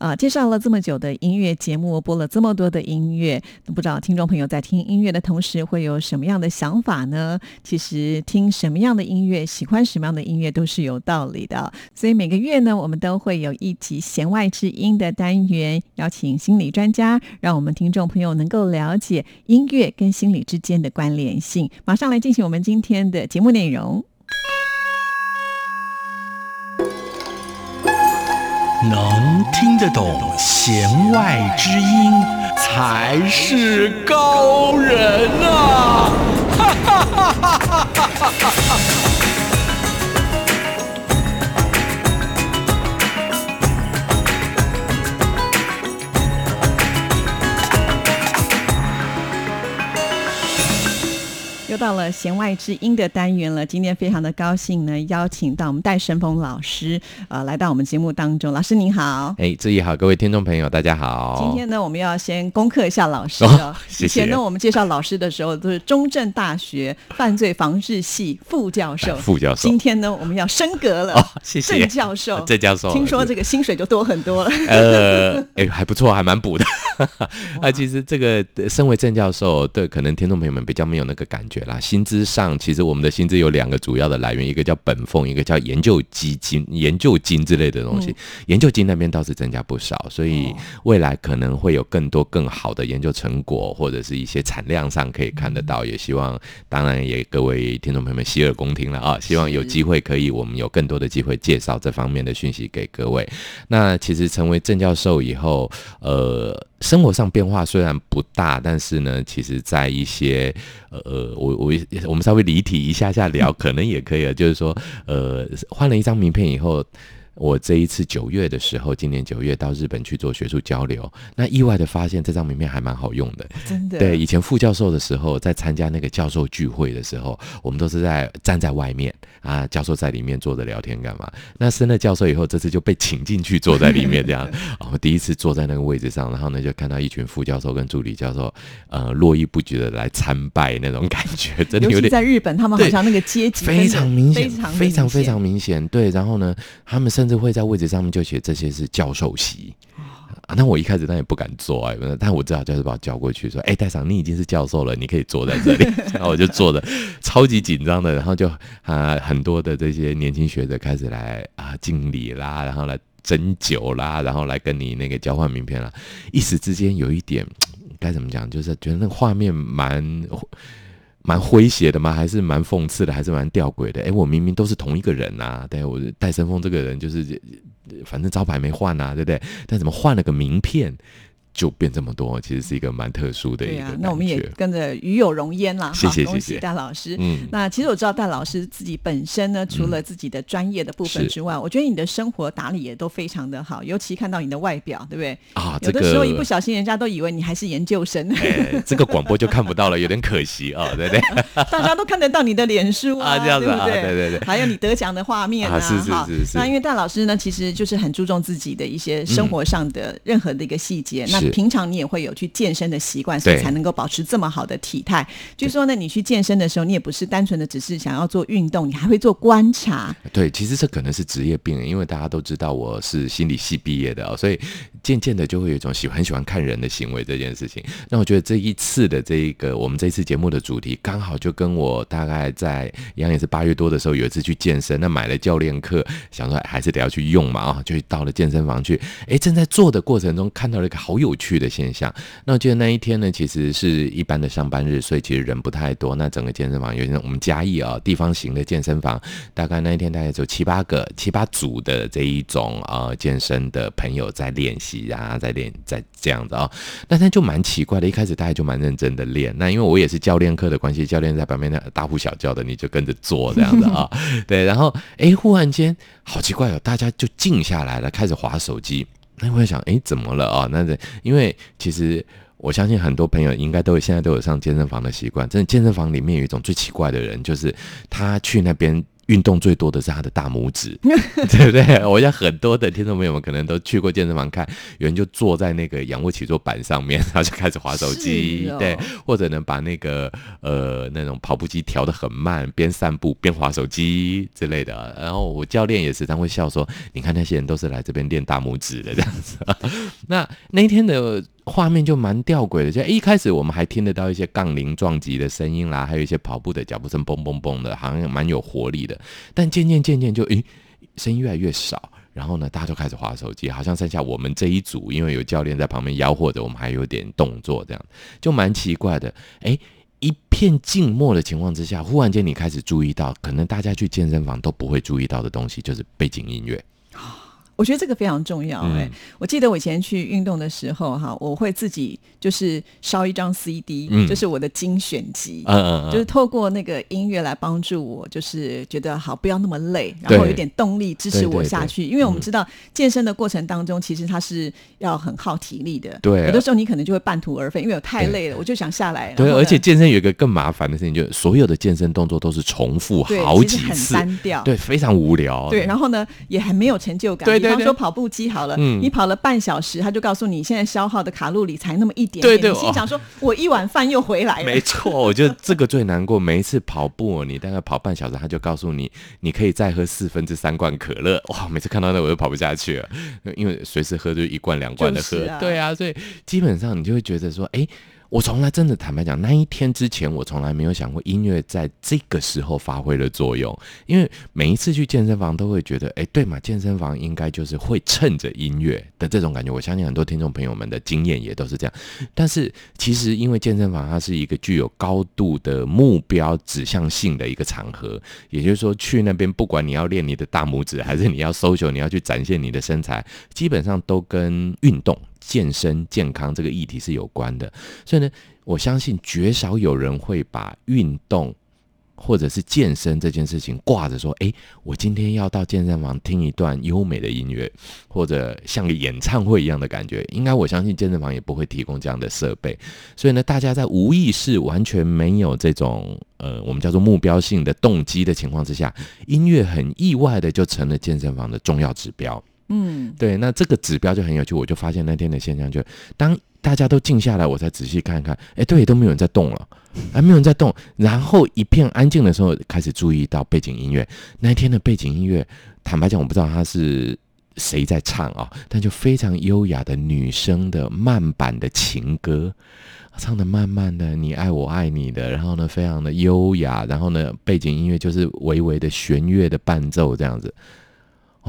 啊，介绍了这么久的音乐节目，播了这么多的音乐，不知道听众朋友在听音乐的同时会有什么样的想法呢？其实听什么样的音乐，喜欢什么样的音乐都是有道理的。所以每个月呢，我们都会有一集弦外之音的单元，邀请心理专家，让我们听众朋友能够了解音乐跟心理之间的关联性。马上来进行我们今天的节目内容。能听得懂弦外之音，才是高人啊！哈哈哈哈哈哈！又到了弦外之音的单元了，今天非常的高兴呢，邀请到我们戴胜峰老师，呃，来到我们节目当中。老师您好，哎，志毅好，各位听众朋友大家好。今天呢，我们要先攻克一下老师哦。谢谢。以前呢，我们介绍老师的时候都是中正大学犯罪防治系副教授，副教授。今天呢，我们要升格了，哦谢谢。郑教授，郑教授，听说这个薪水就多很多了。呃，哎，还不错，还蛮补的。啊，其实这个身为郑教授，对，可能听众朋友们比较没有那个感觉啦，薪资上。其实我们的薪资有两个主要的来源，一个叫本俸，一个叫研究基金、研究金之类的东西。研究金那边倒是增加不少，所以未来可能会有更多更好的研究成果，或者是一些产量上可以看得到。也希望，当然也各位听众朋友们洗耳恭听了啊！希望有机会可以，我们有更多的机会介绍这方面的讯息给各位。那其实成为郑教授以后，呃。生活上变化虽然不大，但是呢，其实在一些呃，我我我们稍微离题一下下聊，可能也可以了。就是说，呃，换了一张名片以后。我这一次九月的时候，今年九月到日本去做学术交流，那意外的发现这张名片还蛮好用的。真的，对，以前副教授的时候，在参加那个教授聚会的时候，我们都是在站在外面啊，教授在里面坐着聊天干嘛？那升了教授以后，这次就被请进去坐在里面这样。我第一次坐在那个位置上，然后呢，就看到一群副教授跟助理教授，呃，络绎不绝的来参拜那种感觉，真的有点在日本，他们好像那个阶级非常明显，非常非常明显。对，然后呢，他们甚至会在位置上面就写这些是教授席，那我一开始那也不敢坐啊，但我知道教授把我叫过去说：“哎，戴长，你已经是教授了，你可以坐在这里。”然后我就坐的超级紧张的，然后就啊，很多的这些年轻学者开始来啊敬礼啦，然后来斟酒啦，然后来跟你那个交换名片啦，一时之间有一点该怎么讲，就是觉得那个画面蛮。蛮诙谐的吗？还是蛮讽刺的？还是蛮吊诡的？哎，我明明都是同一个人呐！对，我戴森峰这个人就是，反正招牌没换呐，对不对？但怎么换了个名片？就变这么多，其实是一个蛮特殊的一个。那我们也跟着与有荣焉啦。谢谢谢谢戴老师。嗯，那其实我知道戴老师自己本身呢，除了自己的专业的部分之外，我觉得你的生活打理也都非常的好。尤其看到你的外表，对不对？啊，有的时候一不小心，人家都以为你还是研究生。这个广播就看不到了，有点可惜啊，对不对？大家都看得到你的脸书啊，这样子啊，对对对，还有你得奖的画面啊，是是是是。那因为戴老师呢，其实就是很注重自己的一些生活上的任何的一个细节。那平常你也会。有去健身的习惯，所以才能够保持这么好的体态。据说呢，你去健身的时候，你也不是单纯的只是想要做运动，你还会做观察。对，其实这可能是职业病，因为大家都知道我是心理系毕业的哦，所以渐渐的就会有一种喜欢很喜欢看人的行为这件事情。那我觉得这一次的这一个我们这次节目的主题，刚好就跟我大概在一样也是八月多的时候有一次去健身，那买了教练课，想说还是得要去用嘛啊，就到了健身房去，哎，正在做的过程中看到了一个好有趣的现象。那我记得那一天呢，其实是一般的上班日，所以其实人不太多。那整个健身房有些我们嘉义啊地方型的健身房，大概那一天大概只有七八个、七八组的这一种呃健身的朋友在练习啊，在练在这样子啊。那他就蛮奇怪的，一开始大家就蛮认真的练。那因为我也是教练课的关系，教练在旁边那大呼小叫的，你就跟着做这样子啊。对，然后哎，忽然间好奇怪哦，大家就静下来了，开始划手机。那我在想，哎，怎么了啊？那因为其实。我相信很多朋友应该都有现在都有上健身房的习惯。真的，健身房里面有一种最奇怪的人，就是他去那边。运动最多的是他的大拇指，对不对？我想很多的听众朋友们可能都去过健身房看，有人就坐在那个仰卧起坐板上面，然后就开始划手机，对，或者呢把那个呃那种跑步机调得很慢，边散步边划手机之类的。然后我教练也时常会笑说：“你看那些人都是来这边练大拇指的这样子。” 那那天的。画面就蛮吊诡的，就一开始我们还听得到一些杠铃撞击的声音啦，还有一些跑步的脚步声，嘣嘣嘣的，好像蛮有活力的。但渐渐渐渐就，诶，声音越来越少，然后呢，大家就开始划手机，好像剩下我们这一组，因为有教练在旁边吆喝着，我们还有点动作，这样就蛮奇怪的。诶，一片静默的情况之下，忽然间你开始注意到，可能大家去健身房都不会注意到的东西，就是背景音乐。我觉得这个非常重要哎！我记得我以前去运动的时候哈，我会自己就是烧一张 CD，就是我的精选集，嗯嗯就是透过那个音乐来帮助我，就是觉得好不要那么累，然后有点动力支持我下去。因为我们知道健身的过程当中，其实它是要很耗体力的，对，有的时候你可能就会半途而废，因为我太累了，我就想下来。对，而且健身有一个更麻烦的事情，就是所有的健身动作都是重复好几次，很单调，对，非常无聊。对，然后呢，也很没有成就感。对对。比方说跑步机好了，你跑了半小时，他就告诉你现在消耗的卡路里才那么一点点。你心想说，我一碗饭又回来了。没错，我觉得这个最难过。每一次跑步，你大概跑半小时，他就告诉你，你可以再喝四分之三罐可乐。哇，每次看到那我就跑不下去了，因为随时喝就一罐两罐的喝。对啊，所以基本上你就会觉得说，哎。我从来真的坦白讲，那一天之前，我从来没有想过音乐在这个时候发挥了作用。因为每一次去健身房，都会觉得，哎，对嘛，健身房应该就是会趁着音乐的这种感觉。我相信很多听众朋友们的经验也都是这样。但是其实，因为健身房它是一个具有高度的目标指向性的一个场合，也就是说，去那边不管你要练你的大拇指，还是你要 social，你要去展现你的身材，基本上都跟运动。健身健康这个议题是有关的，所以呢，我相信绝少有人会把运动或者是健身这件事情挂着说：“哎，我今天要到健身房听一段优美的音乐，或者像个演唱会一样的感觉。”应该我相信健身房也不会提供这样的设备，所以呢，大家在无意识、完全没有这种呃我们叫做目标性的动机的情况之下，音乐很意外的就成了健身房的重要指标。嗯，对，那这个指标就很有趣，我就发现那天的现象，就当大家都静下来，我才仔细看看，哎，对，都没有人在动了，还没有人在动，然后一片安静的时候，开始注意到背景音乐。那天的背景音乐，坦白讲，我不知道他是谁在唱啊，但就非常优雅的女生的慢版的情歌，唱的慢慢的，你爱我爱你的，然后呢，非常的优雅，然后呢，背景音乐就是微微的弦乐的伴奏这样子。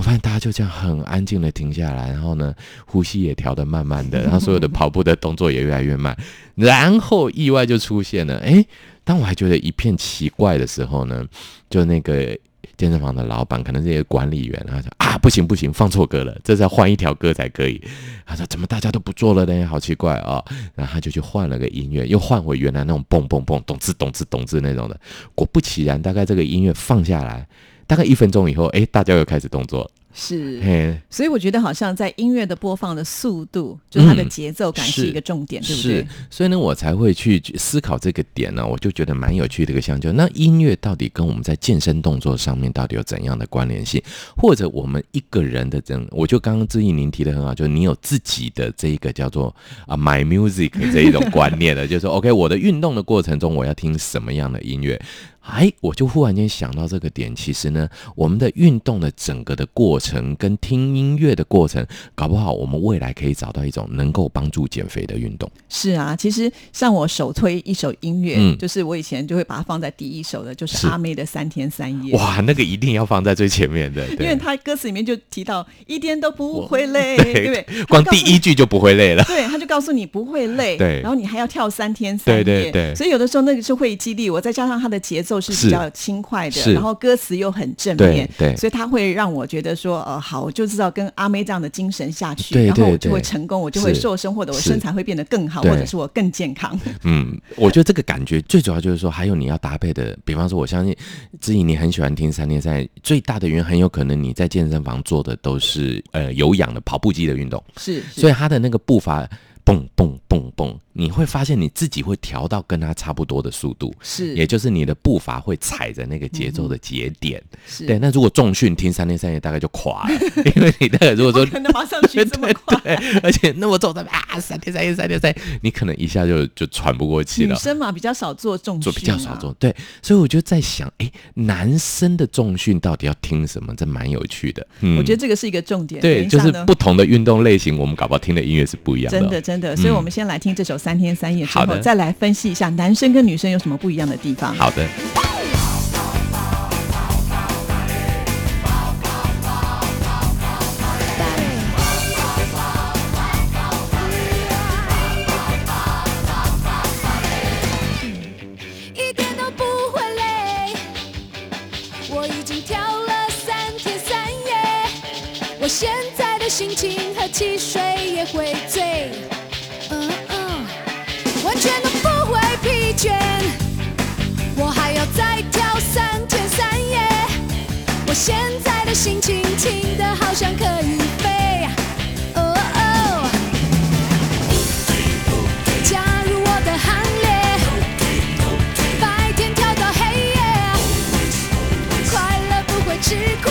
我发现大家就这样很安静的停下来，然后呢，呼吸也调得慢慢的，然后所有的跑步的动作也越来越慢，然后意外就出现了。哎，当我还觉得一片奇怪的时候呢，就那个健身房的老板，可能这些管理员，他说啊，不行不行，放错歌了，这是要换一条歌才可以。他说怎么大家都不做了呢？好奇怪啊！然后他就去换了个音乐，又换回原来那种蹦蹦蹦、咚吱咚吱咚吱那种的。果不其然，大概这个音乐放下来。大概一分钟以后，哎，大家又开始动作。是，所以我觉得好像在音乐的播放的速度，就是它的节奏感是一个重点，对不对？所以呢，我才会去思考这个点呢。我就觉得蛮有趣的一个项，就那音乐到底跟我们在健身动作上面到底有怎样的关联性？或者我们一个人的这样，我就刚刚志毅您提的很好，就是你有自己的这一个叫做啊 my music 这一种观念的，就是说 OK，我的运动的过程中我要听什么样的音乐？哎，我就忽然间想到这个点，其实呢，我们的运动的整个的过程跟听音乐的过程，搞不好我们未来可以找到一种能够帮助减肥的运动。是啊，其实像我首推一首音乐，嗯就是我以前就会把它放在第一首的，就是是阿妹的《三天三夜》。哇，那个一定要放在最前面的，因为对，他歌词里面就提到一点都不会累，对对不对？光第一句就不会累了。对，他就告诉你不会累，对然后你还要跳三天三夜，对对对所以有的时候那个是会激励我，再加上他的节奏是是比较轻快的，然后歌词又很正面，对对。所以他会让我觉得说，呃，好，我就知道跟阿妹这样的精神下去，然后我就会成功，我就会瘦身，或者我身材会变得更好，或者是我更健康。嗯，我觉得这个感觉最主要就是说，还有你要搭配的，比方说，我相信知怡你很喜欢听三天三夜，最大的原因很有可能你在健身房做的都是呃有氧的跑步机的运动，是，是。所以他的那个步伐蹦蹦蹦蹦，你会发现你自己会调到跟他差不多的速度，是也就是你的步伐会踩着那个节奏的节点。是，对，那如果重训听三天三夜大概就垮了，因为你那个如果说不可能马上去这么快。对，而且那么重的啊，三天三夜三天三夜，你可能一下就就喘不过气了。女生嘛，比较少做重训、啊，做比较少做，对，所以我就在想，哎，男生的重训到底要听什么？这蛮有趣的。嗯我觉得这个是一个重点。对，就是不同的运动类型，我们搞不好听的音乐是不一样的。真的，真的，所以嗯我们先来听这首《三天三夜》之后，再来分析一下男生跟女生有什么不一样的地方。好的，一点都不会累。我已经跳了三天三夜，我现在的心情和汽水也会醉，我现在的心情轻的好像可以飞，哦哦，加入我的行列。白天跳到黑夜，快乐不会吃亏，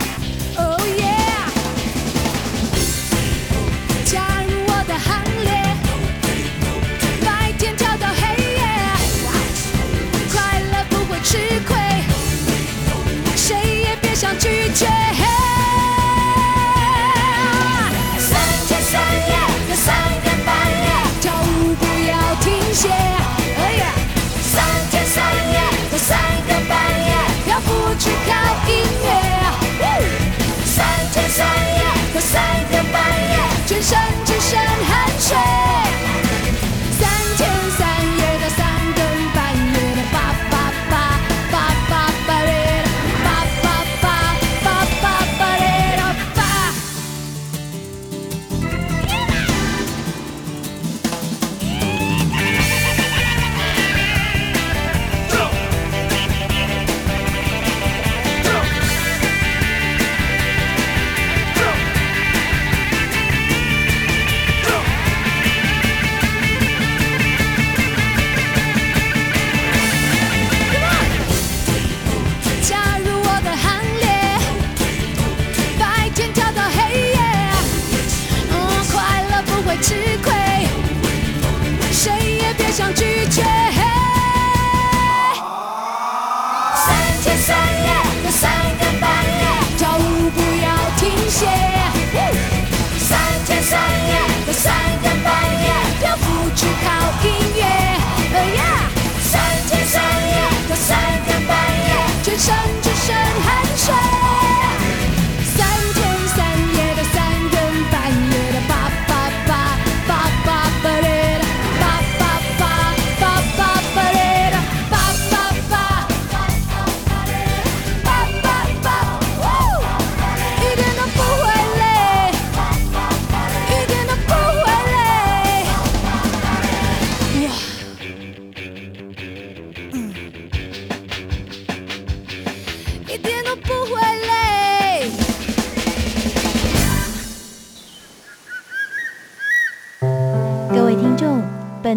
谢。哎呀，三天三夜到三更半夜，漂浮只靠音乐。三天三夜到三更半夜，全身只剩汗水。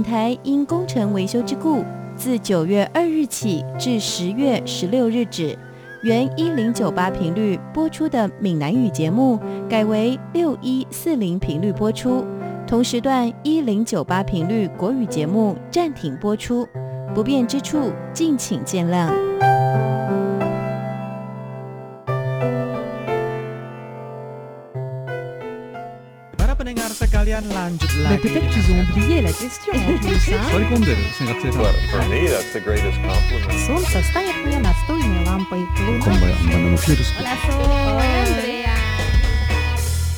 台因工程维修之故，自九月二日起至十月十六日止，原一零九八频率播出的闽南语节目，改为六一四零频率播出。同时段一零九八频率国语节目暂停播出，不便之处敬请见谅。pendengar sekalian lanjut Mais lagi peut-être dengan qu'ils ont satu oublié la question en plus. hein. 取り込んでる生学生さん For me, that's the greatest compliment. Солнце станет мне настольной лампой. こんばんはバンドのフィールス Hola, Andrea。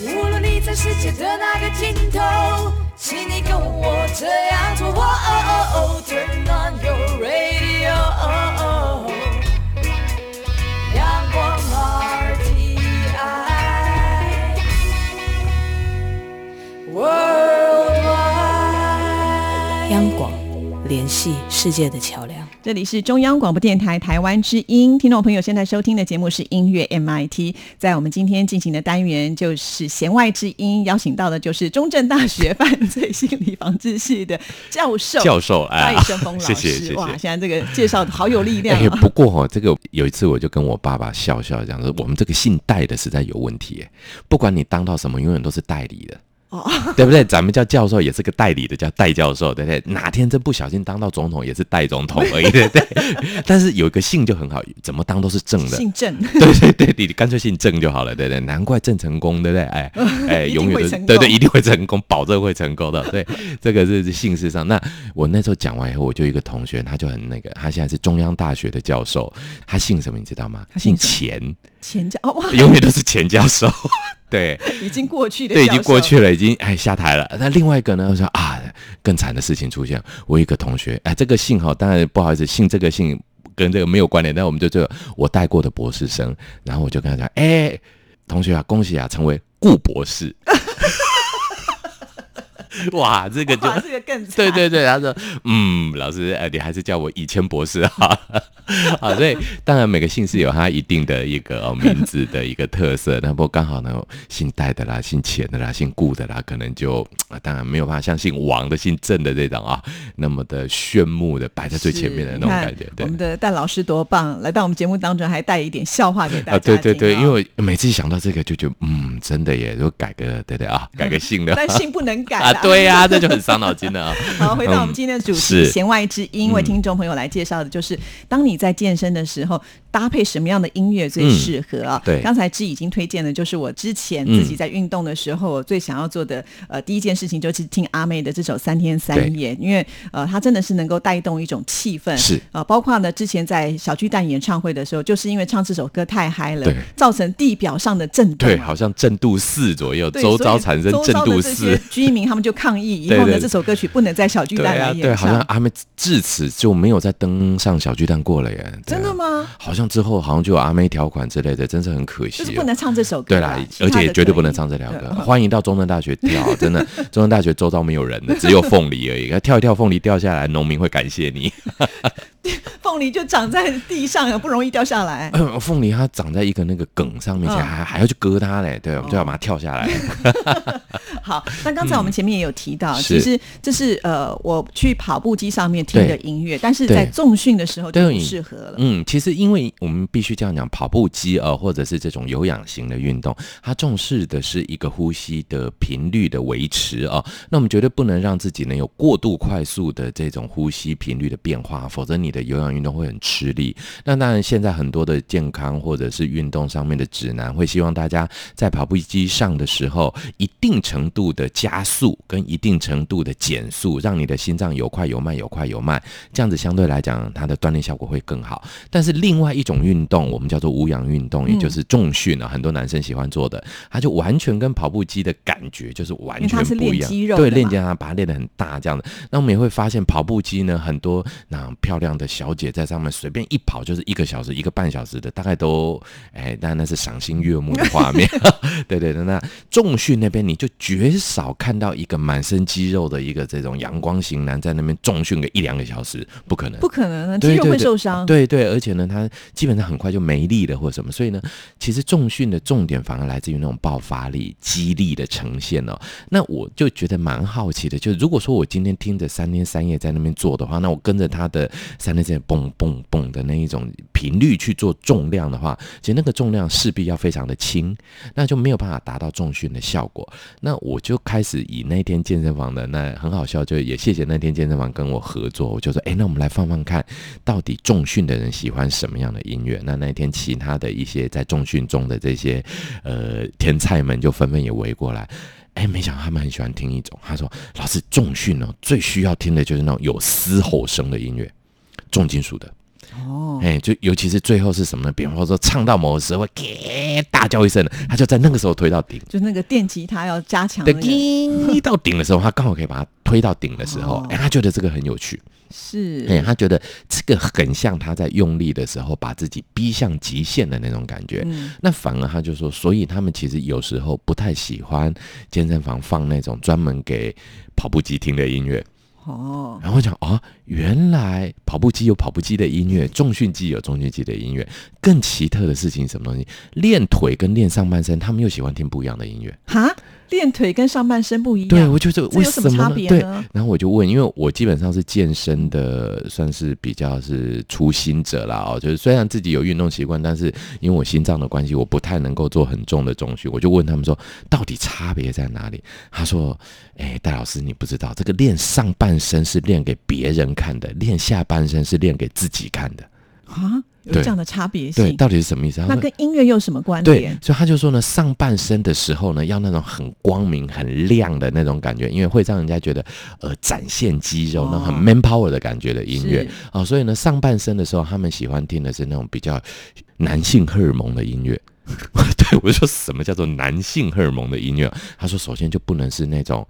无论你在世界的哪个尽头，请你跟我这样做。哦哦哦，Turn on your radio。 央广，联系世界的桥梁。这里是中央广播电台台湾之音，听众朋友现在收听的节目是音乐 MIT。在我们今天进行的单元就是弦外之音，邀请到的就是中正大学犯罪心理防治系的教授教授哎戴胜峰老师。谢谢谢谢哇，现在这个介绍好有力量。不过哈、这个有一次我就跟我爸爸笑笑讲说，我们这个姓戴的实在有问题耶，不管你当到什么，永远都是代理的。哦，对不对？咱们叫教授也是个代理的，叫代教授，对不对？哪天真不小心当到总统，也是代总统而已，对不对？但是有一个姓就很好，怎么当都是正的。姓郑，对对对，你干脆姓郑就好了，对不对？难怪郑 成功，对不对？哎哎，永远都对对，一定会成功，保证会成功的。对，这个是姓氏上。那我那时候讲完以后，我就一个同学，他就很那个，他现在是中央大学的教授，他姓什么你知道吗？他姓姓什么钱，前教哦哇，永远都是钱教授。对，已经过去的，对，已经过去。了，已经哎下台了。那另外一个呢，我说啊，更惨的事情出现。我有一个同学，哎，这个姓哈，当然不好意思，姓这个姓跟这个没有关联，但我们就这个我带过的博士生，然后我就跟他讲，哎，同学啊，恭喜啊，成为顾博士。哇，这个就哇，这个更惨对对对，他说，嗯，老师，呃，你还是叫我以谦博士哈。啊，所以当然每个姓氏有它一定的一个、哦、名字的一个特色，那不过刚好呢，姓戴的啦、姓钱的啦、姓顾的啦，可能就、啊当然没有办法像姓王的、姓郑的这种啊，那么的炫目的摆在最前面的那种感觉。我们的戴老师多棒，来到我们节目当中还带一点笑话给大家、啊，对对对，因为每次想到这个就觉得，嗯，真的耶，就改个对对啊，改个姓的。但姓不能改啊，啦 对呀、这就很伤脑筋了啊。好，回到我们今天的主题是“弦外之音”，为听众朋友来介绍的就是，当你在健身的时候，搭配什么样的音乐最适合啊？对刚才志已经推荐的，就是我之前嗯自己在运动的时候，我最想要做的呃第一件事情就是听阿妹的这首《三天三夜》，因为呃她真的是能够带动一种气氛，是呃，包括呢之前在小巨蛋演唱会的时候，就是因为唱这首歌太嗨了对，造成地表上的震动啊、对，好像震度四左右，周遭产生震度四。居民他们就抗议，以后呢这首歌曲不能在小巨蛋来演唱。对，好像阿妹至此就没有再登上小巨蛋过了耶。真的？吗？好像之后好像就有阿妹条款之类的，真是很可惜、哦。就是不能唱这首歌对啦而且也绝对不能唱这条歌。欢迎到中正大学跳，真的，中正大学周遭没有人的，只有凤梨而已。跳一跳，凤梨掉下来，农民会感谢你。凤梨就长在地上，不容易掉下来。呃凤梨它长在一个那个梗上面，嗯还还要去割它嘞，对，我们就要把它跳下来。好，那刚才我们前面也有提到，是其实这是呃我去跑步机上面听的音乐，但是在重训的时候就不适合了。嗯，其实因为我们必须这样讲，跑步机呃，或者是这种有氧型的运动，它重视的是一个呼吸的频率的维持啊、那我们绝对不能让自己呢有过度快速的这种呼吸频率的变化，否则你的有氧运动会很吃力。那当然，现在很多的健康或者是运动上面的指南会希望大家在跑步机上的时候，一定程度的加速跟一定程度的减速，让你的心脏有快有慢，有快有慢，这样子相对来讲，它的锻炼效果会更好。但是另外一种运动，我们叫做无氧运动，也就是重训啊，很多男生喜欢做的，它就完全跟跑步机的感觉就是完全不一样。对，练肌它把它练得很大这样的。那我们也会发现跑步机呢，很多那种漂亮的的小姐在上面随便一跑就是一个小时、一个半小时的，大概都哎，但那是赏心悦目的画面。对对对，那重训那边你就绝少看到一个满身肌肉的一个这种阳光型男在那边重训个一两个小时，不可能，不可能啊，肌肉会受伤。对对，而且呢，他基本上很快就没力了或什么，所以呢，其实重训的重点反而来自于那种爆发力、激励的呈现哦。那我就觉得蛮好奇的，就是如果说我今天听着三天三夜在那边做的话，那我跟着他的三天三夜蹦蹦蹦的那一种频率去做重量的话，其实那个重量势必要非常的轻，那就没有办法达到重训的效果。那我就开始以那天健身房的那很好笑，就也谢谢那天健身房跟我合作，我就说，哎，那我们来放放看，到底重训的人喜欢什么样的音乐？那那天其他的一些在重训中的这些呃天才们就纷纷也围过来。哎，没想到他们很喜欢听一种，他说：“老师，重训哦，最需要听的就是那种有嘶吼声的音乐，重金属的。”哦，哎，就尤其是最后是什么呢？比方说唱到某个时候会给大叫一声的，他就在那个时候推到顶。就那个电吉他要加强对，那个，叮到顶的时候，他刚好可以把它推到顶的时候，哦哎、他觉得这个很有趣，是，哎、他觉得这个很像他在用力的时候把自己逼向极限的那种感觉。嗯，那反而他就说，所以他们其实有时候不太喜欢健身房放那种专门给跑步机听的音乐。哦，然后我讲哦，原来跑步机有跑步机的音乐，重训机有重训机的音乐。更奇特的事情是什么东西？练腿跟练上半身，他们又喜欢听不一样的音乐。哈，练腿跟上半身不一样，对，我觉得为什么什么呢？对，差别呢？然后我就问，因为我基本上是健身的，算是比较是初心者啦哦，就是虽然自己有运动习惯，但是因为我心脏的关系，我不太能够做很重的重训。我就问他们说，到底差别在哪里？他说，哎，戴老师你不知道，这个练上半身是练给别人看的，练下半身是练给自己看的。啊，有这样的差别对，性，到底是什么意思？那跟音乐又有什么关对联？，所以他就说呢，上半身的时候呢，要那种很光明、很亮的那种感觉，因为会让人家觉得呃展现肌肉、哦那种很 man power 的感觉的音乐啊哦。所以呢，上半身的时候，他们喜欢听的是那种比较男性荷尔蒙的音乐。对，我就说什么叫做男性荷尔蒙的音乐？他说，首先就不能是那种，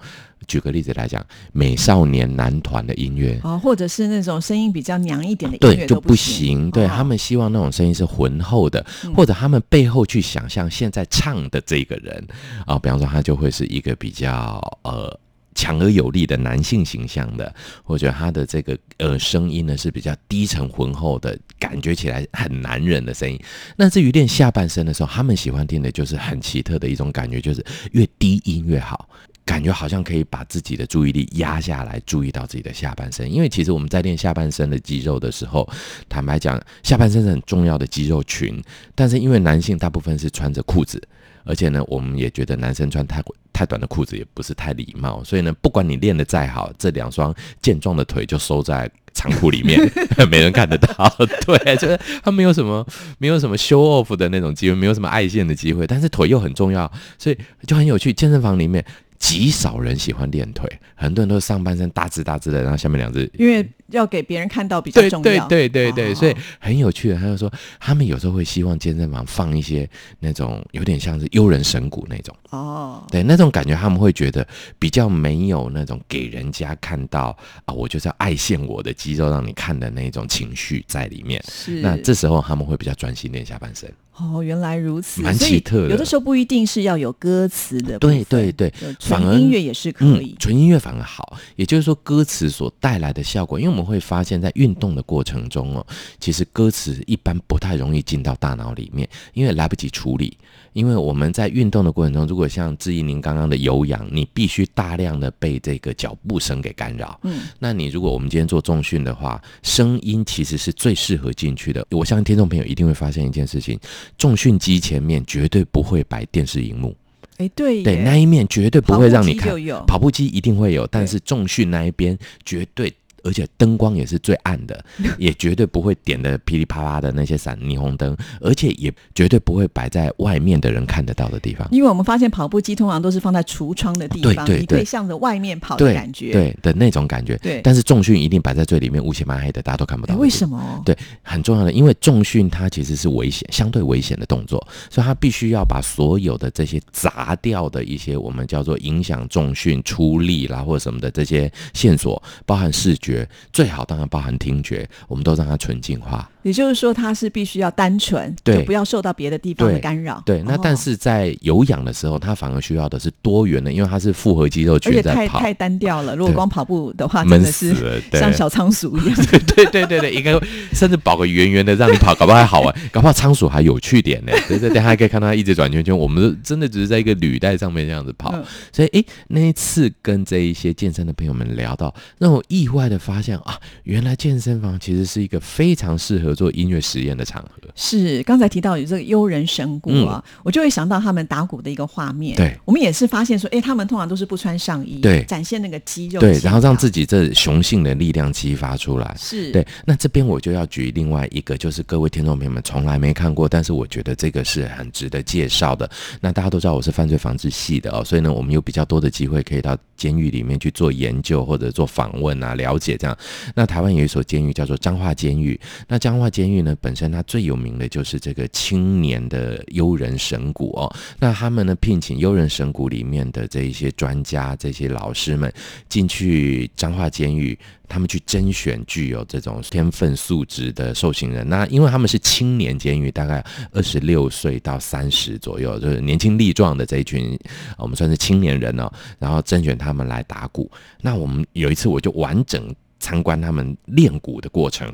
举个例子来讲，美少年男团的音乐，哦，或者是那种声音比较娘一点的音对，乐都就不行。行。对、哦他们希望那种声音是浑厚的，嗯或者他们背后去想象现在唱的这个人啊、比方说他就会是一个比较呃。强而有力的男性形象的，或者他的这个呃声音呢是比较低沉浑厚的，感觉起来很男人的声音。那至于练下半身的时候，他们喜欢听的就是很奇特的一种感觉，就是越低音越好。感觉好像可以把自己的注意力压下来，注意到自己的下半身。因为其实我们在练下半身的肌肉的时候，坦白讲，下半身是很重要的肌肉群。但是因为男性大部分是穿着裤子，而且呢，我们也觉得男生穿太太短的裤子也不是太礼貌，所以呢，不管你练得再好，这两双健壮的腿就收在长裤里面，没人看得到。对，就是他没有什么没有什么 show off 的那种机会，没有什么爱线的机会，但是腿又很重要，所以就很有趣。健身房里面极少人喜欢练腿，很多人都是上半身大只大只的，然后下面两只因为要给别人看到比较重要。对对对对，哦所以很有趣的。他就说，他们有时候会希望健身房放一些那种有点像是悠人神鼓那种，哦，对那种感觉，他们会觉得比较没有那种给人家看到啊，我就是要爱现我的肌肉让你看的那种情绪在里面。是那这时候他们会比较专心练下半身。哦，原来如此，蛮奇特的有的时候不一定是要有歌词的，对对对反而纯音乐也是可以嗯。纯音乐反而好。也就是说，歌词所带来的效果，因为我们会发现，在运动的过程中哦，其实歌词一般不太容易进到大脑里面，因为来不及处理。因为我们在运动的过程中，如果像志毅您刚刚的有氧，你必须大量的被这个脚步声给干扰。嗯，那你如果我们今天做重训的话，声音其实是最适合进去的。我相信听众朋友一定会发现一件事情：重训机前面绝对不会摆电视荧幕。哎，对对，那一面绝对不会让你看跑步机有，跑步机一定会有，但是重训那一边绝对。而且灯光也是最暗的，也绝对不会点的噼里啪啦的那些闪霓虹灯，而且也绝对不会摆在外面的人看得到的地方。因为我们发现跑步机通常都是放在橱窗的地方，对对对你可以向着外面跑的感觉。对的那种感觉。对但是重训一定摆在最里面，乌漆麻黑的，大家都看不到。为什么？对，很重要的，因为重训它其实是危险、相对危险的动作，所以它必须要把所有的这些砸掉的一些我们叫做影响重训出力啦或者什么的这些线索，包含视觉最好当然包含听觉，我们都让它纯净化。也就是说，它是必须要单纯，对就不要受到别的地方的干扰。对，那哦但是在有氧的时候，它反而需要的是多元的，因为它是复合肌肉群在跑。太太单调了。如果光跑步的话，真闷的是像小仓鼠一样。对对对对，应该会甚至跑个圆圆的让你跑，搞不好还好玩，搞不好仓鼠还有趣点呢。对对对，还可以看到它一直转圈圈，我们真的只是在一个履带上面这样子跑。嗯所以哎，那一次跟这一些健身的朋友们聊到，让我意外的发现啊，原来健身房其实是一个非常适合做音乐实验的场合。是，刚才提到有这个悠人神鼓啊，我就会想到他们打鼓的一个画面。嗯对，我们也是发现说，哎，他们通常都是不穿上衣，对展现那个肌肉，对，然后让自己这雄性的力量激发出来。是对，那这边我就要举另外一个，就是各位听众朋友们从来没看过，但是我觉得这个是很值得介绍的。那大家都知道我是犯罪防治系的哦，所以呢，我们有比较多的机会可以到监狱里面去做研究或者做访问啊，了解这样。那台湾有一所监狱叫做彰化监狱，那彰化监狱呢，本身它最有名的就是这个青年的幽人神鼓哦。那他们呢聘请幽人神鼓里面的这一些专家、这些老师们进去彰化监狱，他们去甄选具有这种天分素质的受刑人。那因为他们是青年监狱，大概二十六岁到三十左右，就是年轻力壮的这一群，我们算是青年人哦。然后甄选他们来打鼓。那我们有一次我就完整参观他们练鼓的过程。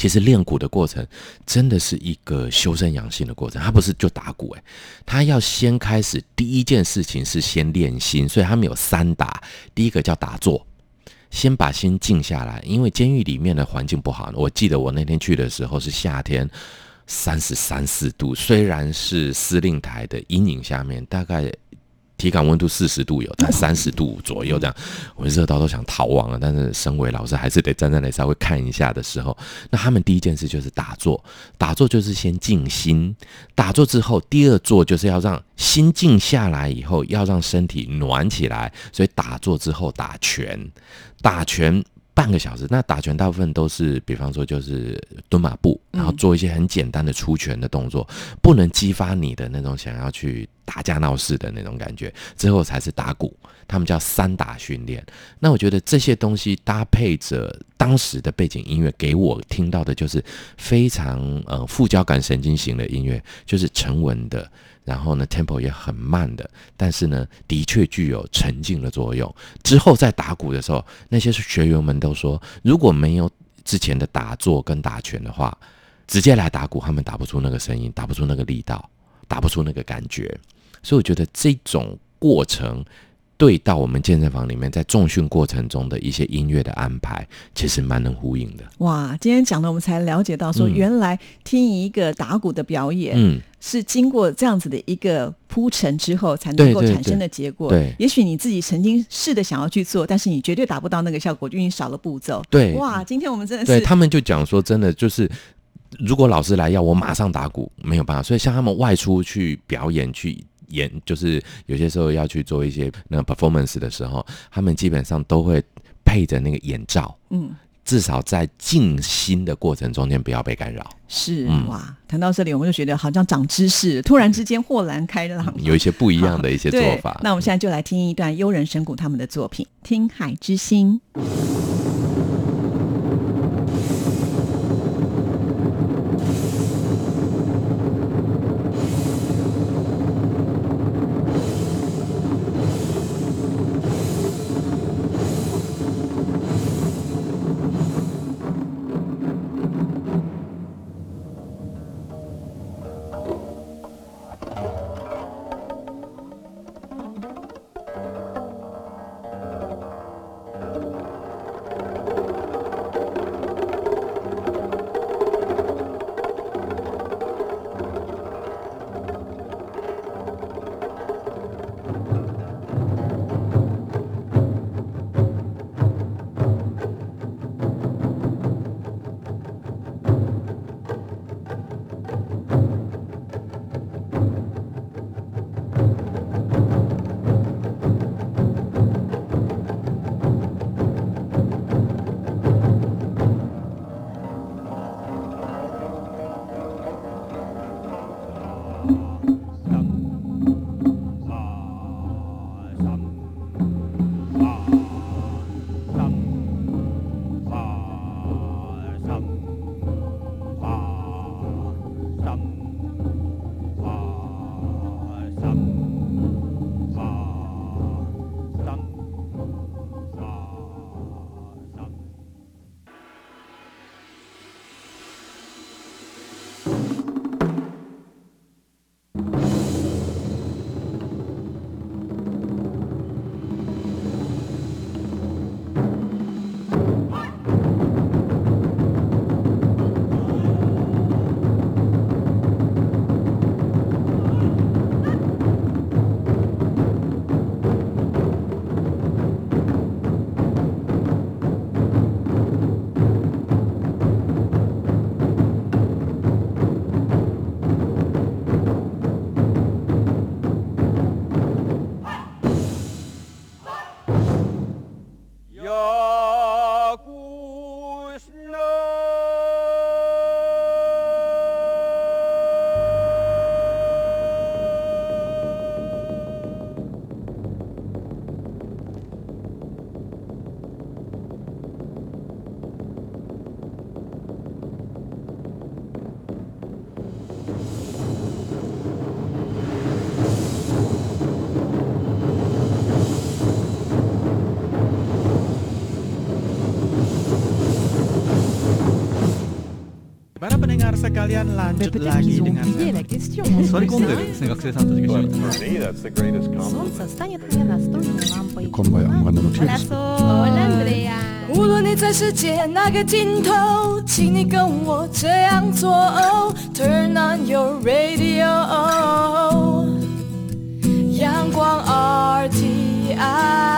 其实练鼓的过程真的是一个修身养性的过程，他不是就打鼓诶，他要先开始第一件事情是先练心，所以他们有三打，第一个叫打坐。先把心静下来，因为监狱里面的环境不好。我记得我那天去的时候是夏天，三十三四度，虽然是司令台的阴影下面，大概体感温度四十度有，但三十度左右这样，我热到都想逃亡了。但是身为老师，还是得站在那稍微看一下的时候，那他们第一件事就是打坐，打坐就是先静心，打坐之后，第二坐就是要让心静下来以后，要让身体暖起来，所以打坐之后打拳，打拳。半个小时，那打拳大部分都是，比方说就是蹲马步，然后做一些很简单的出拳的动作，不能激发你的那种想要去打架闹事的那种感觉。之后才是打鼓，他们叫三打训练。那我觉得这些东西搭配着当时的背景音乐，给我听到的就是非常呃副交感神经型的音乐，就是沉稳的。然后呢，tempo 也很慢的，但是呢，的确具有沉静的作用。之后在打鼓的时候，那些学员们都说，如果没有之前的打坐跟打拳的话，直接来打鼓，他们打不出那个声音，打不出那个力道，打不出那个感觉。所以我觉得这种过程。对到我们健身房里面，在重训过程中的一些音乐的安排，其实蛮能呼应的。哇，今天讲的我们才了解到，说嗯原来听一个打鼓的表演，嗯，是经过这样子的一个铺陈之后才能够产生的结果。对也许你自己曾经试着想要去做，但是你绝对达不到那个效果，就因为少了步骤。对哇，今天我们真的是对他们就讲说，真的就是，如果老师来要我马上打鼓，没有办法。所以像他们外出去表演去。演就是有些时候要去做一些那个 performance 的时候，他们基本上都会配着那个眼罩，嗯，至少在静心的过程中间不要被干扰。是、嗯哇，谈到这里我们就觉得好像长知识，突然之间豁然开朗，有一些不一样的一些做法。那我们现在就来听一段悠人神鼓他们的作品《听海之心》。Para pendengar sekalian lanjut lagi dengan. Sorry Kondal, Senakse 170. Salsa, tanya-tanya Konde ya, mana notiers. Salsa, olam bleya. 无论你在世界哪个尽头，请你跟我这样做。Turn on your radio. 阳光 RTI.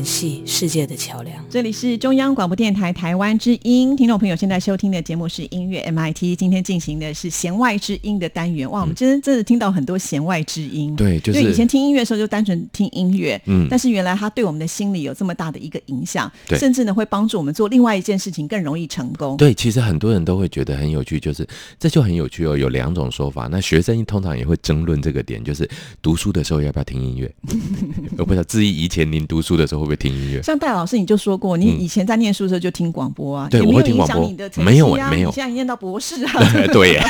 联系世界的桥梁。这里是中央广播电台台湾之音，听众朋友现在收听的节目是音乐 MIT，今天进行的是弦外之音的单元。哇，我们真真的听到很多弦外之音。对就是以前听音乐的时候就单纯听音乐，嗯但是原来它对我们的心理有这么大的一个影响，对甚至呢会帮助我们做另外一件事情更容易成功。对，其实很多人都会觉得很有趣，就是这就很有趣哦。有两种说法，那学生通常也会争论这个点，就是读书的时候要不要听音乐。我不知道，至于以前您读书的时候会不会听音乐？像戴老师你就说过，你嗯。以前在念书的时候就听广播啊，对我会听广播。没有啊，没有你现在念到博士啊，对耶，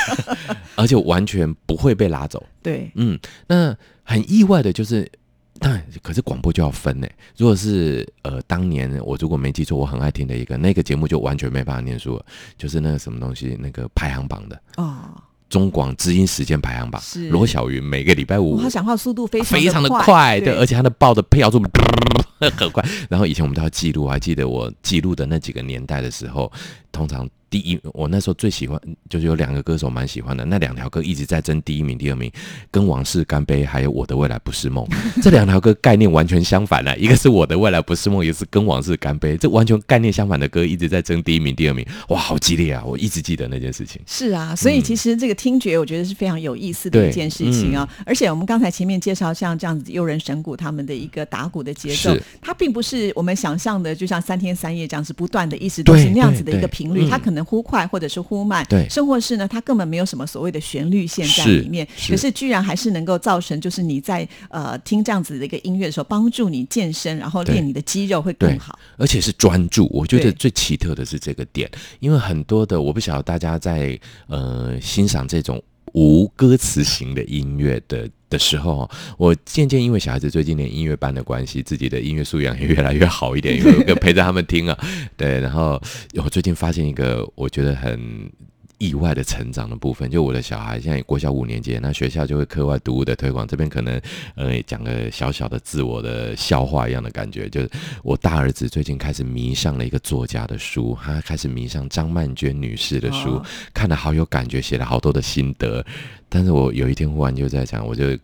而且完全不会被拉走。对，嗯，那很意外的就是，当然，可是广播就要分呢。如果是呃，当年我如果没记错，我很爱听的一个那个节目，就完全没办法念书了，就是那个什么东西，那个排行榜的。哦，中广知音时间排行榜是，罗小云每个礼拜五他讲话速度非常非常的快，快，对，而且他的报的票数 很快。然后以前我们都要记录，我还记得我记录的那几个年代的时候，通常第一，我那时候最喜欢就是有两个歌手蛮喜欢的，那两条歌一直在争第一名、第二名，跟《往事干杯》还有《我的未来不是梦》这两条歌概念完全相反了，一个是我的未来不是梦，一个是跟《往事干杯》，这完全概念相反的歌一直在争第一名、第二名，哇，好激烈啊！我一直记得那件事情。是啊，所以其实这个听觉我觉得是非常有意思的一件事情啊。而且我们刚才前面介绍像这样子诱人神鼓他们的一个打鼓的节奏，它并不是我们想象的，就像三天三夜这样是不断的，一直都是那样子的一对个频率，嗯它可能忽快或者是忽慢，对甚或是呢，它根本没有什么所谓的旋律线在里面，是可是居然还是能够造成就是你在呃听这样子的一个音乐的时候，帮助你健身，然后练你的肌肉会更好。而且是专注。我觉得最奇特的是这个点，因为很多的我不晓得大家在呃欣赏这种无歌词型的音乐的。的时候，我渐渐因为小孩子最近连音乐班的关系，自己的音乐素养也越来越好一点，因为我跟陪着他们听啊，对，然后我最近发现一个我觉得很意外的成长的部分，就我的小孩现在国小五年级，那学校就会课外读物的推广，这边可能呃讲个小小的自我的笑话一样的感觉，就是我大儿子最近开始迷上了一个作家的书，他开始迷上张曼娟女士的书，哦看了好有感觉，写了好多的心得。但是我有一天忽然就在想，我就。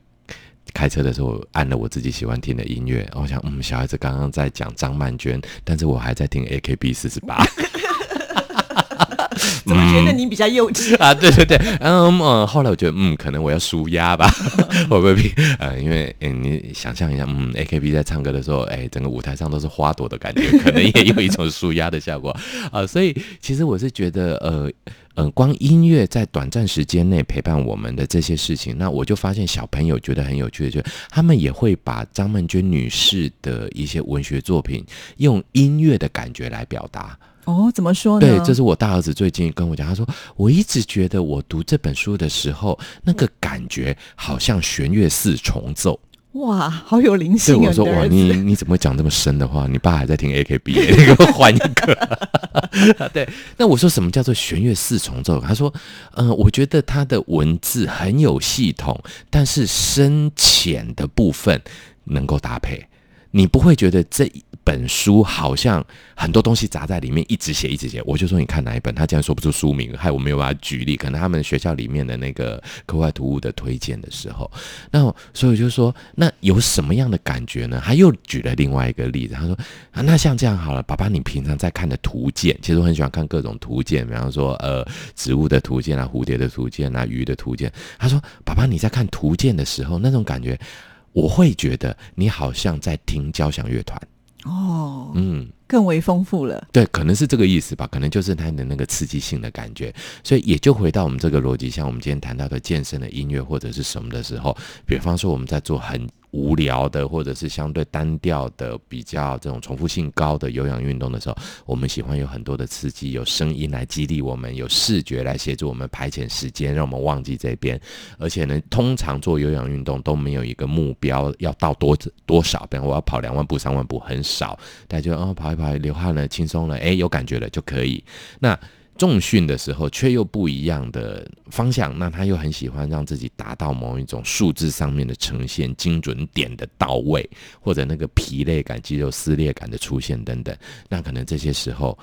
开车的时候按了我自己喜欢听的音乐，我想，嗯，小孩子刚刚在讲张曼娟，但是我还在听 AKB 四十八。怎么觉得你比较幼稚？啊，对对对，嗯嗯，后来我觉得，嗯，可能我要舒压吧，会不会比呃，因为嗯，你想象一下，嗯，AKB 在唱歌的时候，哎，整个舞台上都是花朵的感觉，可能也有一种舒压的效果啊、所以其实我是觉得，呃。嗯，光音乐在短暂时间内陪伴我们的这些事情，那我就发现小朋友觉得很有趣的，就是他们也会把张曼娟女士的一些文学作品用音乐的感觉来表达。哦，怎么说呢？对，这是我大儿子最近跟我讲，他说我一直觉得我读这本书的时候，那个感觉好像弦乐四重奏。哇，好有灵性啊！我说哇，你你你怎么会讲这么深的话？你爸还在听 AKB，耶你给我换一个。对，那我说什么叫做弦乐四重奏？他说，嗯、我觉得他的文字很有系统，但是深浅的部分能够搭配。你不会觉得这一本书好像很多东西砸在里面，一直写一直写。我就说你看哪一本，他竟然说不出书名，害我没有办法举例。可能他们学校里面的那个课外读物的推荐的时候，那所以我就说，那有什么样的感觉呢？他又举了另外一个例子，他说啊，那像这样好了，爸爸，你平常在看的图鉴，其实我很喜欢看各种图鉴，比方说呃植物的图鉴啊、蝴蝶的图鉴啊、鱼的图鉴。他说，爸爸你在看图鉴的时候，那种感觉。我会觉得你好像在听交响乐团，哦，嗯，更为丰富了。对，可能是这个意思吧，可能就是它的那个刺激性的感觉，所以也就回到我们这个逻辑，像我们今天谈到的健身的音乐或者是什么的时候，比方说我们在做很无聊的，或者是相对单调的、比较这种重复性高的有氧运动的时候，我们喜欢有很多的刺激，有声音来激励我们，有视觉来协助我们排遣时间，让我们忘记这边。而且呢，通常做有氧运动都没有一个目标要到多多少，比方我要跑两万步、三万步，很少，大家就哦跑一跑，流汗了，轻松了，诶，有感觉了就可以。那重训的时候却又不一样的方向，那他又很喜欢让自己达到某一种数字上面的呈现精准点的到位，或者那个疲累感、肌肉撕裂感的出现等等。那可能这些时候，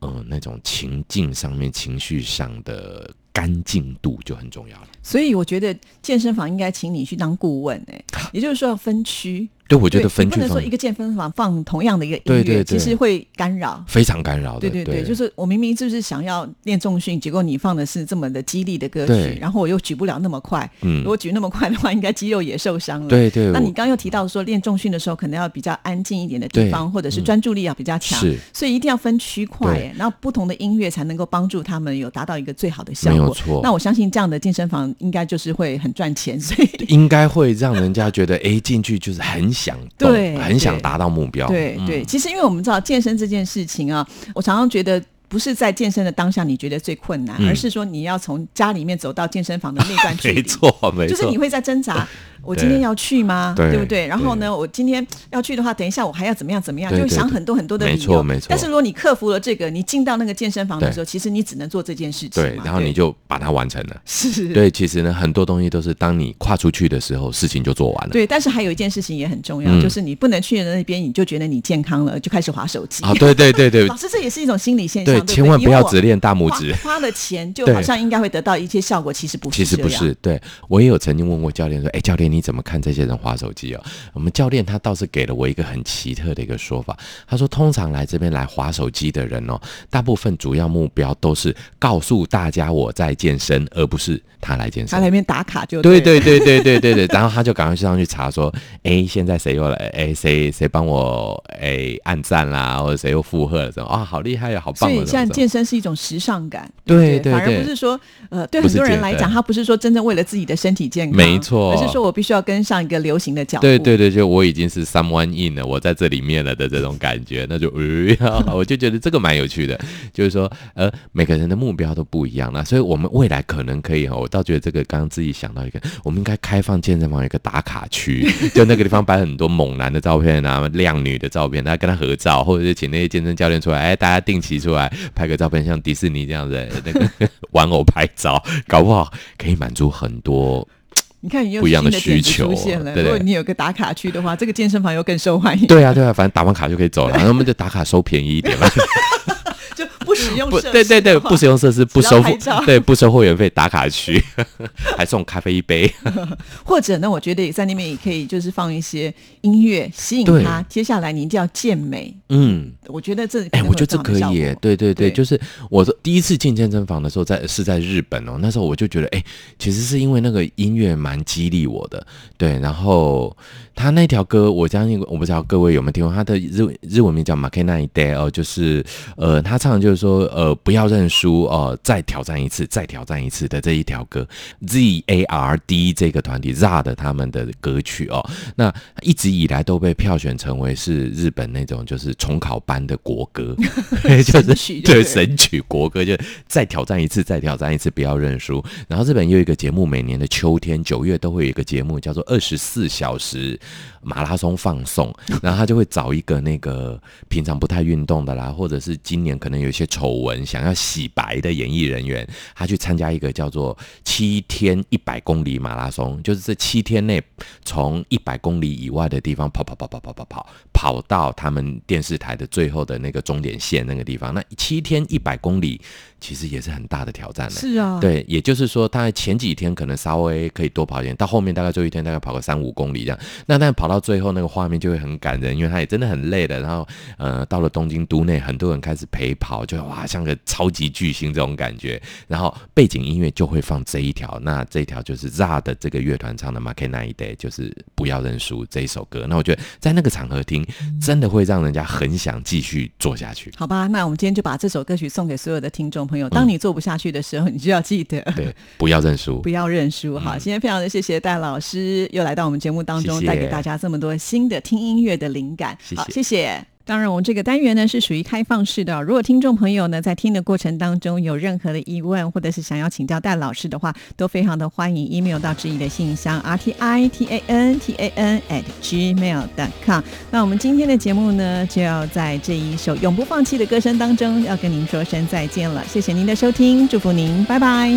嗯、那种情境上面、情绪上的干净度就很重要了。所以我觉得健身房应该请你去当顾问、哎，也就是说要分区。对，我觉得分不能说一个健身房放同样的一个音乐，对对对其实会干扰。非常干扰的。对对对，就是我明明就是想要练重训，结果你放的是这么的激励的歌曲，然后我又举不了那么快。嗯如果举那么快的话，应该肌肉也受伤了。对对那你刚刚又提到说，练重训的时候可能要比较安静一点的地方，或者是嗯专注力要比较强，是所以一定要分区块，然后不同的音乐才能够帮助他们有达到一个最好的效果。没有错那我相信这样的健身房应该就是会很赚钱，所以应该会让人家觉得，哎，进去就是很想动，对很想达到目标。嗯对对，其实因为我们知道健身这件事情啊，我常常觉得。不是在健身的当下你觉得最困难，嗯而是说你要从家里面走到健身房的那段距离。没错，没错，就是你会在挣扎，我今天要去吗？对不对？然后呢，我今天要去的话，等一下我还要怎么样怎么样，就会想很多很多的理由。没错没错但是如果你克服了这个，你进到那个健身房的时候，其实你只能做这件事情。对，然后你就把它完成了。是对，其实呢，很多东西都是当你跨出去的时候，事情就做完了。对，但是还有一件事情也很重要，嗯就是你不能去了那边，你就觉得你健康了，就开始划手机。啊，对对对对 老师，这也是一种心理现象，对，对，千万不要只只练大拇指。花了钱就好像应该会得到一些效果，其实不是其实不是，对我也有曾经问过教练说：“哎，教练你怎么看这些人滑手机哦我们教练他倒是给了我一个很奇特的一个说法。他说通常来这边来滑手机的人哦大部分主要目标都是告诉大家我在健身而不是他来健身。他来边打卡就对对对对对对对然后他就赶快上去查说哎现在谁又来？哎谁谁帮我哎按赞啦或者谁又附和了什么？啊好厉害呀好棒所以现在健身是一种时尚感对对对？而不是说呃对很多人来讲他不是说真正为了自己的身体健康没错。而是说我必须要跟上一个流行的脚步。对对对，就我已经是 someone in 了，我在这里面了的这种感觉，那就 呃，我就觉得这个蛮有趣的，就是说呃，每个人的目标都不一样啦，所以我们未来可能可以哈，我倒觉得这个刚刚自己想到一个，我们应该开放健身房一个打卡区，就那个地方摆很多猛男的照片啊，靓女的照片，大家跟他合照，或者是请那些健身教练出来，哎，大家定期出来拍个照片，像迪士尼这样子那个 玩偶拍照，搞不好可以满足很多。你看，你又不一样的新点子需求出现了。对对如果你有个打卡区的话，这个健身房又更受欢迎。对啊，对啊，反正打完卡就可以走了，然后我们就打卡收便宜一点嘛。就不使用不，设施对对对，不使用设施，不收对不收会员费，打卡区 还送咖啡一杯。或者呢，我觉得也在那边也可以，就是放一些音乐吸引他。接下来你一定要健美，嗯，我觉得这哎、我觉得这可以耶，对对对，对就是我的第一次进健身房的时候在，是在日本哦。那时候我就觉得，哎、其实是因为那个音乐蛮激励我的，对。然后他那条歌，我相信我不知道各位有没有听过，他的日日文名叫《马 a 那一 day》哦，就是呃，他唱的就是说，呃，不要认输哦、呃，再挑战一次，再挑战一次的这一条歌，Z A R D 这个团体 ZAR 的他们的歌曲哦，那一直以来都被票选成为是日本那种就是重考班的国歌，就是对对。神曲国歌，就再挑战一次，再挑战一次，不要认输。然后日本又有一个节目，每年的秋天九月都会有一个节目叫做二十四小时马拉松放送，然后他就会找一个那个平常不太运动的啦，或者是今年可能有一些丑闻想要洗白的演艺人员，他去参加一个叫做七天一百公里马拉松，就是这七天内从一百公里以外的地方跑跑跑跑跑跑跑跑到他们电视台的最后的那个终点线那个地方。那七天一百公里其实也是很大的挑战的。是啊，对，也就是说，他前几天可能稍微可以多跑一点，到后面大概最后一天大概跑个三五公里这样。那但跑到最后那个画面就会很感人，因为他也真的很累了。然后呃，到了东京都内，很多人开始陪跑，就哇像个超级巨星这种感觉，然后背景音乐就会放这一条，那这一条就是 ZA 的这个乐团唱的《m a k e n a i Day》，就是不要认输这一首歌。那我觉得在那个场合听，真的会让人家很想继续做下去。好吧，那我们今天就把这首歌曲送给所有的听众朋友。当你做不下去的时候，你就要记得，对，不要认输，不要认输。好，今天非常的谢谢戴老师又来到我们节目当中，谢谢带给大家这么多新的听音乐的灵感。好，谢谢。当然，我们这个单元呢是属于开放式的。如果听众朋友呢在听的过程当中有任何的疑问，或者是想要请教戴老师的话，都非常的欢迎 email 到志毅的信箱 r t i t a n t a n at gmail dot com。那我们今天的节目呢，就要在这一首永不放弃的歌声当中，要跟您说声再见了。谢谢您的收听，祝福您，拜拜。